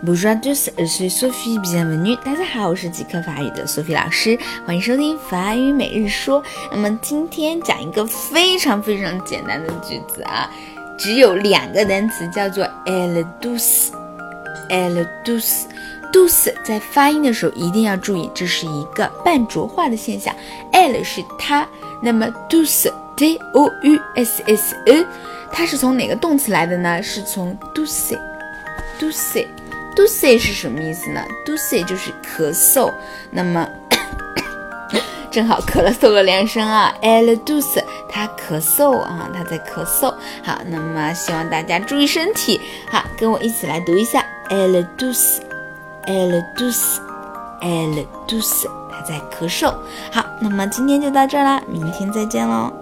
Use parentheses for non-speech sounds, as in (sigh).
Bonjour à tous, je suis Sophie, bienvenue. 大家好，我是即刻法语的 Sophie 老师，欢迎收听法语每日说。那么今天讲一个非常非常简单的句子啊，只有两个单词，叫做 elle douce, elle douce, douce。在发音的时候一定要注意，这是一个半浊化的现象。elle 是它，那么 douce, d o u s s e，它是从哪个动词来的呢？是从 douce, douce。d o c 是什么意思呢 dosy 就是咳嗽，那么 (coughs) 正好咳了嗽了两声啊，elle douce，他咳嗽啊，他在咳嗽。好，那么希望大家注意身体，好，跟我一起来读一下，elle douce，elle douce，elle douce，他在咳嗽。好，那么今天就到这啦，明天再见喽。